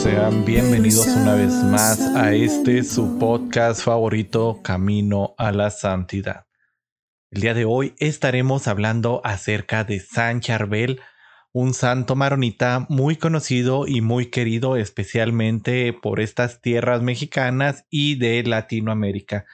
Sean bienvenidos una vez más a este su podcast favorito, Camino a la Santidad. El día de hoy estaremos hablando acerca de San Charbel, un santo maronita muy conocido y muy querido especialmente por estas tierras mexicanas y de Latinoamérica.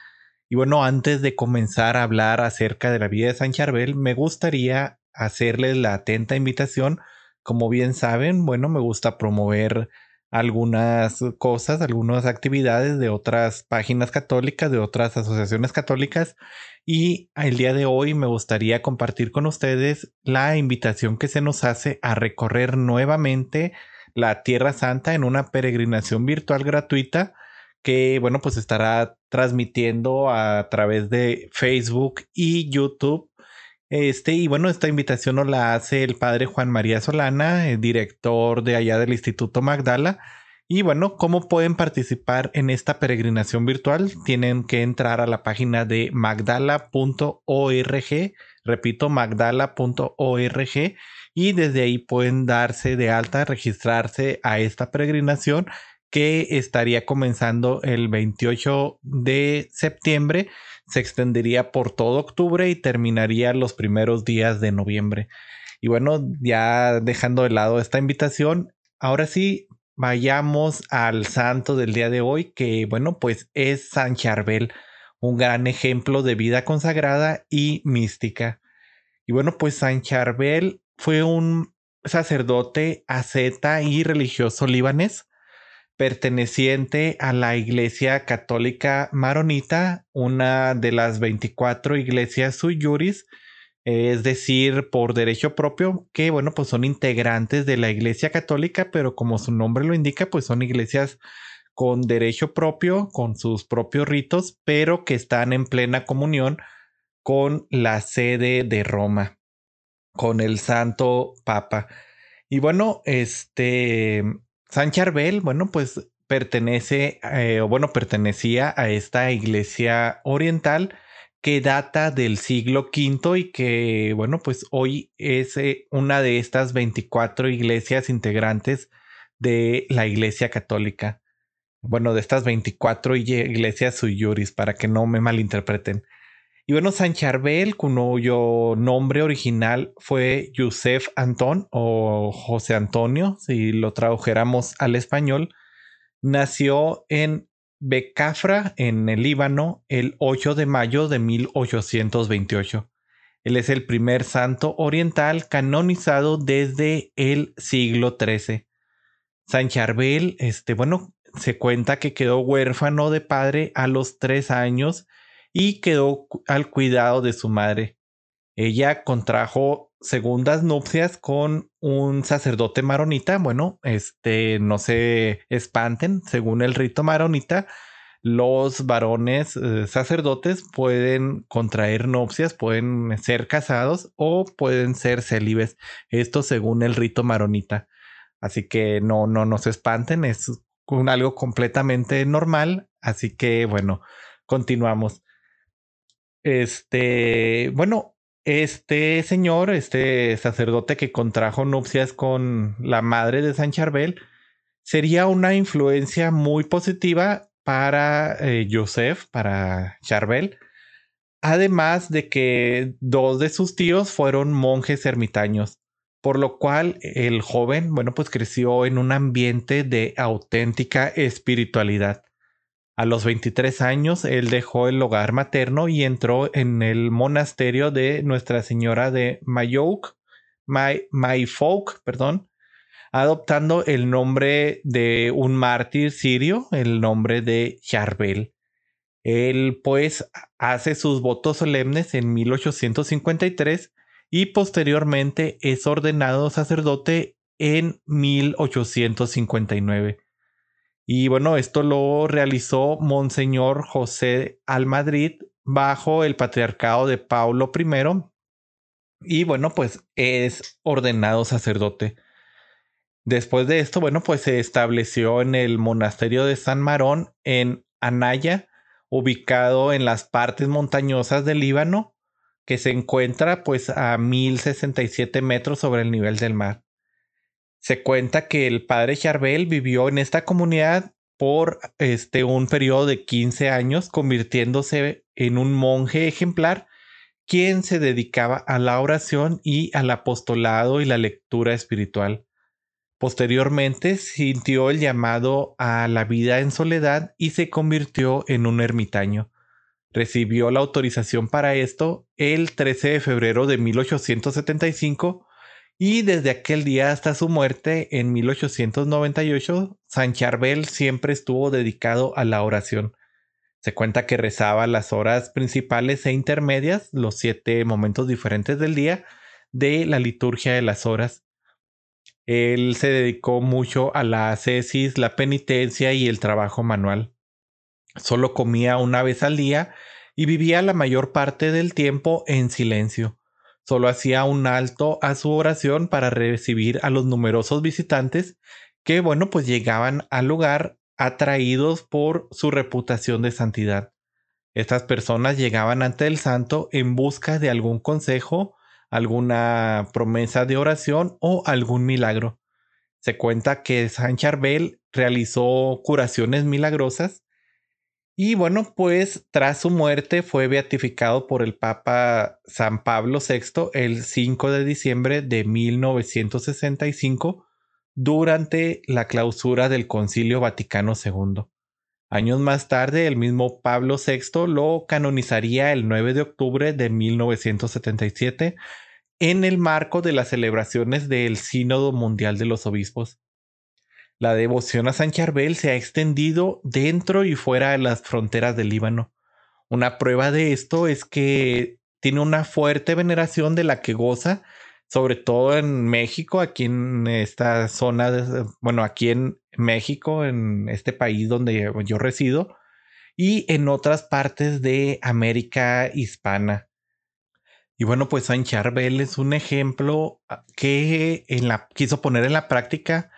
Y bueno, antes de comenzar a hablar acerca de la vida de San Charbel, me gustaría hacerles la atenta invitación. Como bien saben, bueno, me gusta promover algunas cosas, algunas actividades de otras páginas católicas, de otras asociaciones católicas. Y el día de hoy me gustaría compartir con ustedes la invitación que se nos hace a recorrer nuevamente la Tierra Santa en una peregrinación virtual gratuita que, bueno, pues estará transmitiendo a través de Facebook y YouTube. Este, y bueno, esta invitación nos la hace el padre Juan María Solana, el director de allá del Instituto Magdala. Y bueno, ¿cómo pueden participar en esta peregrinación virtual? Tienen que entrar a la página de magdala.org, repito, magdala.org, y desde ahí pueden darse de alta, registrarse a esta peregrinación que estaría comenzando el 28 de septiembre, se extendería por todo octubre y terminaría los primeros días de noviembre. Y bueno, ya dejando de lado esta invitación, ahora sí vayamos al santo del día de hoy, que bueno, pues es San Charbel, un gran ejemplo de vida consagrada y mística. Y bueno, pues San Charbel fue un sacerdote asceta y religioso libanés perteneciente a la Iglesia Católica Maronita, una de las 24 iglesias sui juris, es decir, por derecho propio, que bueno, pues son integrantes de la Iglesia Católica, pero como su nombre lo indica, pues son iglesias con derecho propio, con sus propios ritos, pero que están en plena comunión con la sede de Roma, con el Santo Papa. Y bueno, este San Charbel, bueno, pues pertenece, eh, o bueno, pertenecía a esta iglesia oriental que data del siglo V y que, bueno, pues hoy es eh, una de estas 24 iglesias integrantes de la iglesia católica. Bueno, de estas 24 iglesias sui juris, para que no me malinterpreten. Y bueno, San Charbel, cuyo nombre original fue Yusef Antón o José Antonio, si lo tradujéramos al español, nació en Becafra, en el Líbano, el 8 de mayo de 1828. Él es el primer santo oriental canonizado desde el siglo XIII. San Charbel, este, bueno, se cuenta que quedó huérfano de padre a los tres años y quedó al cuidado de su madre. Ella contrajo segundas nupcias con un sacerdote maronita. Bueno, este no se espanten, según el rito maronita, los varones eh, sacerdotes pueden contraer nupcias, pueden ser casados o pueden ser célibes. Esto según el rito maronita. Así que no, no, no se espanten, es un, algo completamente normal. Así que bueno, continuamos. Este, bueno, este señor, este sacerdote que contrajo nupcias con la madre de San Charbel, sería una influencia muy positiva para eh, Joseph, para Charbel, además de que dos de sus tíos fueron monjes ermitaños, por lo cual el joven, bueno, pues creció en un ambiente de auténtica espiritualidad. A los 23 años, él dejó el hogar materno y entró en el monasterio de Nuestra Señora de Mayouk, Mayfolk, perdón, adoptando el nombre de un mártir sirio, el nombre de Charbel. Él, pues, hace sus votos solemnes en 1853 y posteriormente es ordenado sacerdote en 1859. Y bueno, esto lo realizó Monseñor José Almadrid bajo el patriarcado de Paulo I. Y bueno, pues es ordenado sacerdote. Después de esto, bueno, pues se estableció en el monasterio de San Marón en Anaya, ubicado en las partes montañosas del Líbano, que se encuentra pues a 1067 metros sobre el nivel del mar. Se cuenta que el padre Charbel vivió en esta comunidad por este un periodo de 15 años, convirtiéndose en un monje ejemplar quien se dedicaba a la oración y al apostolado y la lectura espiritual. Posteriormente sintió el llamado a la vida en soledad y se convirtió en un ermitaño. Recibió la autorización para esto el 13 de febrero de 1875 y desde aquel día hasta su muerte en 1898, San Charbel siempre estuvo dedicado a la oración. Se cuenta que rezaba las horas principales e intermedias, los siete momentos diferentes del día de la liturgia de las horas. Él se dedicó mucho a la ascesis, la penitencia y el trabajo manual. Solo comía una vez al día y vivía la mayor parte del tiempo en silencio. Solo hacía un alto a su oración para recibir a los numerosos visitantes que, bueno, pues llegaban al lugar atraídos por su reputación de santidad. Estas personas llegaban ante el santo en busca de algún consejo alguna promesa de oración o algún milagro. Se cuenta que San Charbel realizó curaciones milagrosas y bueno, pues tras su muerte fue beatificado por el Papa San Pablo VI el 5 de diciembre de 1965 durante la clausura del Concilio Vaticano II. Años más tarde, el mismo Pablo VI lo canonizaría el 9 de octubre de 1977 en el marco de las celebraciones del Sínodo Mundial de los Obispos. La devoción a San Charbel se ha extendido dentro y fuera de las fronteras del Líbano. Una prueba de esto es que tiene una fuerte veneración de la que goza sobre todo en México, aquí en esta zona, bueno, aquí en México, en este país donde yo resido, y en otras partes de América hispana. Y bueno, pues San Charbel es un ejemplo ah, que en la, quiso poner en la práctica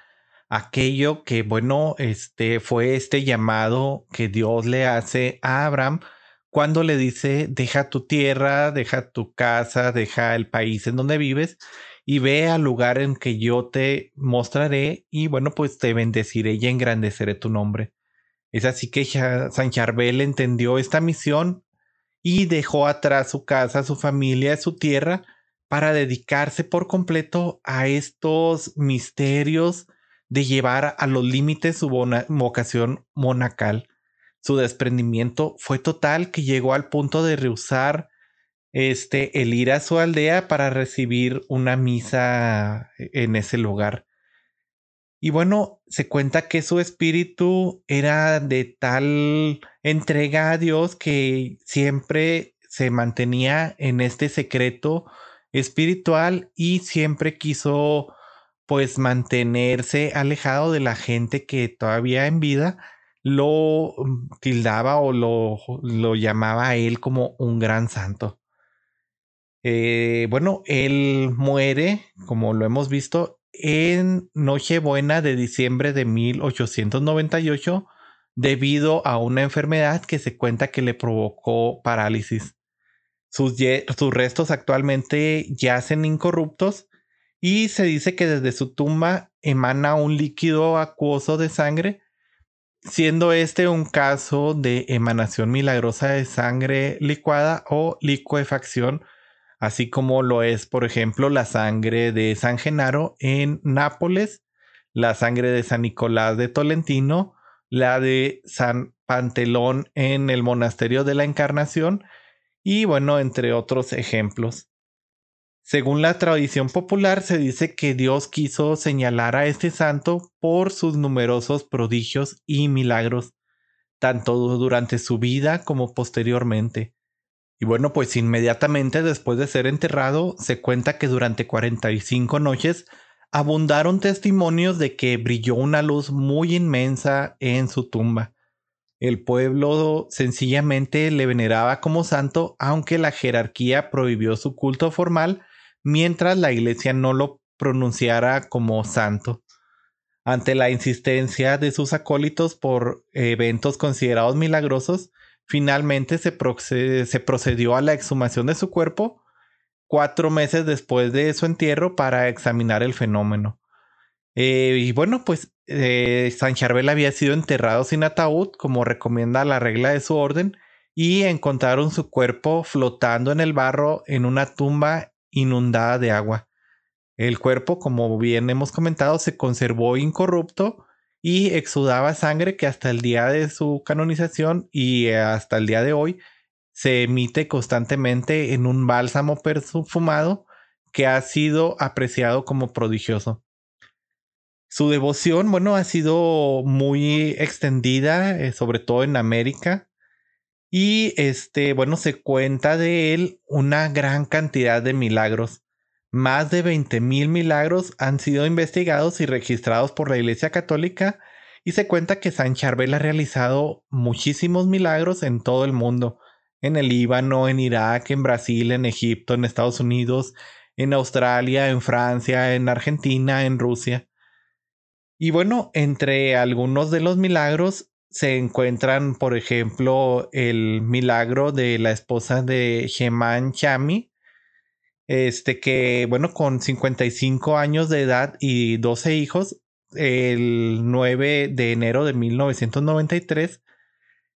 aquello que, bueno, este fue este llamado que Dios le hace a Abraham cuando le dice, deja tu tierra, deja tu casa, deja el país en donde vives y ve al lugar en que yo te mostraré y bueno, pues te bendeciré y engrandeceré tu nombre. Es así que San Charbel entendió esta misión y dejó atrás su casa, su familia, su tierra para dedicarse por completo a estos misterios de llevar a los límites su vocación monacal. Su desprendimiento fue total que llegó al punto de rehusar este, el ir a su aldea para recibir una misa en ese lugar. Y bueno, se cuenta que su espíritu era de tal entrega a Dios que siempre se mantenía en este secreto espiritual y siempre quiso pues mantenerse alejado de la gente que todavía en vida lo mm, tildaba o lo, lo llamaba a él como un gran santo. Eh, bueno, él muere, como lo hemos visto, en Nochebuena de diciembre de 1898 debido a una enfermedad que se cuenta que le provocó parálisis. Sus, sus restos actualmente yacen incorruptos y se dice que desde su tumba emana un líquido acuoso de sangre siendo este un caso de emanación milagrosa de sangre licuada o licuefacción, así como lo es, por ejemplo, la sangre de San Genaro en Nápoles, la sangre de San Nicolás de Tolentino, la de San Pantelón en el Monasterio de la Encarnación y bueno, entre otros ejemplos. Según la tradición popular, se dice que Dios quiso señalar a este santo por sus numerosos prodigios y milagros, tanto durante su vida como posteriormente. Y bueno, pues inmediatamente después de ser enterrado, se cuenta que durante 45 noches abundaron testimonios de que brilló una luz muy inmensa en su tumba. El pueblo sencillamente le veneraba como santo, aunque la jerarquía prohibió su culto formal, mientras la iglesia no lo pronunciara como santo. Ante la insistencia de sus acólitos por eventos considerados milagrosos, finalmente se, procedió a la exhumación de su cuerpo cuatro meses después de su entierro para examinar el fenómeno. Eh, y bueno, pues eh, San Charbel había sido enterrado sin ataúd, como recomienda la regla de su orden, y encontraron su cuerpo flotando en el barro en una tumba inundada de agua. El cuerpo, como bien hemos comentado, se conservó incorrupto y exudaba sangre que hasta el día de su canonización y hasta el día de hoy se emite constantemente en un bálsamo perfumado que ha sido apreciado como prodigioso. Su devoción, bueno, ha sido muy extendida, eh, sobre todo en América. Y este, bueno, se cuenta de él una gran cantidad de milagros. Más de 20 mil milagros han sido investigados y registrados por la Iglesia Católica y se cuenta que San Charbel ha realizado muchísimos milagros en todo el mundo, en el Líbano, en Irak, en Brasil, en Egipto, en Estados Unidos, en Australia, en Francia, en Argentina, en Rusia. Y bueno, entre algunos de los milagros se encuentran, por ejemplo, el milagro de la esposa de Sheman Chami, este que, bueno, con 55 años de edad y 12 hijos, el 9 de enero de 1993,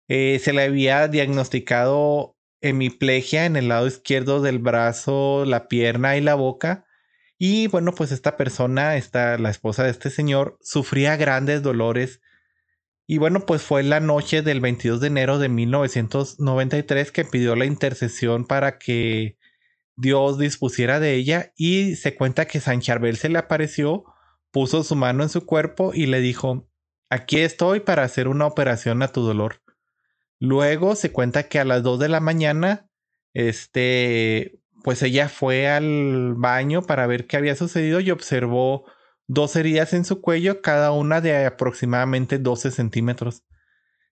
eh, se le había diagnosticado hemiplegia en el lado izquierdo del brazo, la pierna y la boca, y bueno, pues esta persona, esta, la esposa de este señor, sufría grandes dolores. Y bueno, pues fue la noche del 22 de enero de 1993 que pidió la intercesión para que Dios dispusiera de ella y se cuenta que San Charbel se le apareció, puso su mano en su cuerpo y le dijo, aquí estoy para hacer una operación a tu dolor. Luego se cuenta que a las 2 de la mañana, este, pues ella fue al baño para ver qué había sucedido y observó dos heridas en su cuello, cada una de aproximadamente 12 centímetros.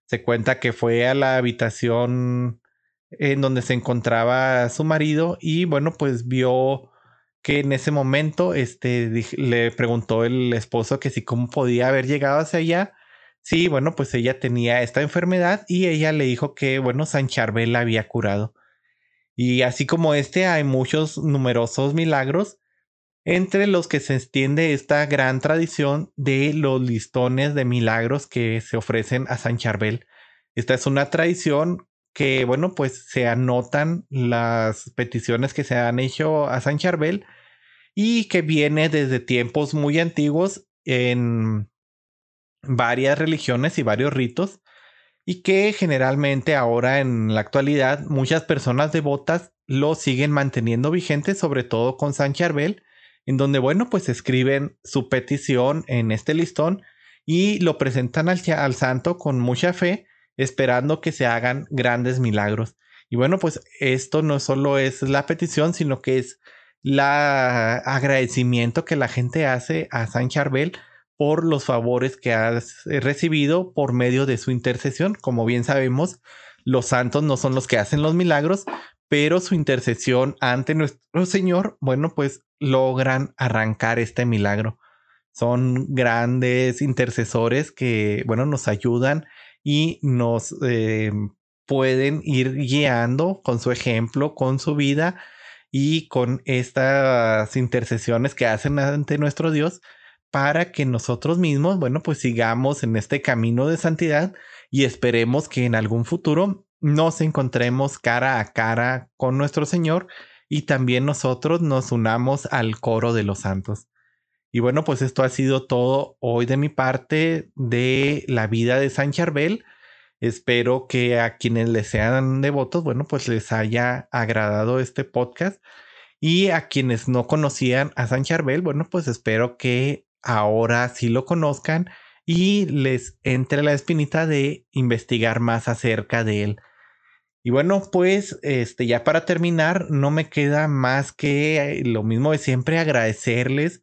Se cuenta que fue a la habitación en donde se encontraba su marido y bueno, pues vio que en ese momento este, le preguntó el esposo que si cómo podía haber llegado hacia allá. Sí, bueno, pues ella tenía esta enfermedad y ella le dijo que, bueno, San Charbel la había curado. Y así como este, hay muchos numerosos milagros, entre los que se extiende esta gran tradición de los listones de milagros que se ofrecen a San Charbel. Esta es una tradición que, bueno, pues se anotan las peticiones que se han hecho a San Charbel y que viene desde tiempos muy antiguos en varias religiones y varios ritos y que generalmente ahora en la actualidad muchas personas devotas lo siguen manteniendo vigente, sobre todo con San Charbel, en donde, bueno, pues escriben su petición en este listón y lo presentan al, santo con mucha fe, esperando que se hagan grandes milagros. Y bueno, pues esto no solo es la petición, sino que es la agradecimiento que la gente hace a San Charbel por los favores que has eh, recibido por medio de su intercesión. Como bien sabemos, los santos no son los que hacen los milagros, pero su intercesión ante nuestro Señor, bueno, pues logran arrancar este milagro. Son grandes intercesores que, bueno, nos ayudan y nos eh, pueden ir guiando con su ejemplo, con su vida y con estas intercesiones que hacen ante nuestro Dios para que nosotros mismos, bueno, pues sigamos en este camino de santidad y esperemos que en algún futuro nos encontremos cara a cara con nuestro Señor y también nosotros nos unamos al coro de los santos. Y bueno, pues esto ha sido todo hoy de mi parte de la vida de San Charbel. Espero que a quienes le sean devotos, bueno, pues les haya agradado este podcast. Y a quienes no conocían a San Charbel, bueno, pues espero que ahora sí lo conozcan y les entre la espinita de investigar más acerca de él. Y bueno, pues este ya para terminar, no me queda más que eh, lo mismo de siempre agradecerles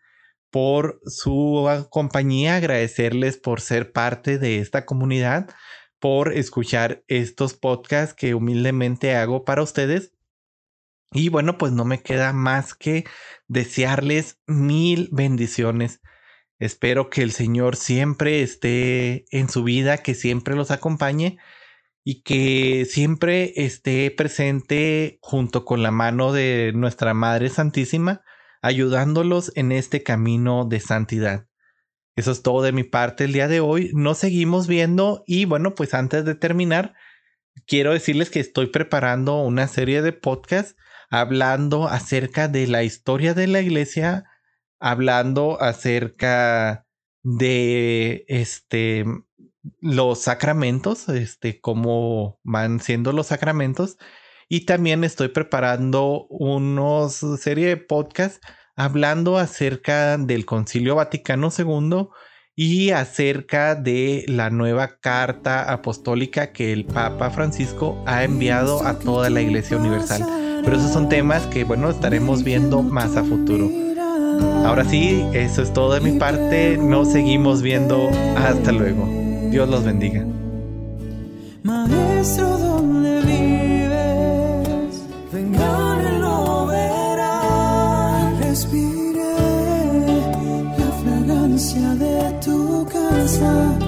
por su compañía, agradecerles por ser parte de esta comunidad, por escuchar estos podcasts que humildemente hago para ustedes. Y bueno, pues no me queda más que desearles mil bendiciones. Espero que el Señor siempre esté en su vida, que siempre los acompañe y que siempre esté presente junto con la mano de nuestra Madre Santísima, ayudándolos en este camino de santidad. Eso es todo de mi parte el día de hoy. Nos seguimos viendo y bueno, pues antes de terminar, quiero decirles que estoy preparando una serie de podcasts hablando acerca de la historia de la iglesia hablando acerca de este los sacramentos, este cómo van siendo los sacramentos y también estoy preparando unos serie de podcasts hablando acerca del Concilio Vaticano II y acerca de la nueva carta apostólica que el Papa Francisco ha enviado a toda la Iglesia Universal. Pero esos son temas que, bueno, estaremos viendo más a futuro. Ahora sí, eso es todo de mi parte. Nos seguimos viendo. Hasta luego. Dios los bendiga. Maestro, ¿dónde vives? Vengan lo verán. Respire la fragancia de tu casa,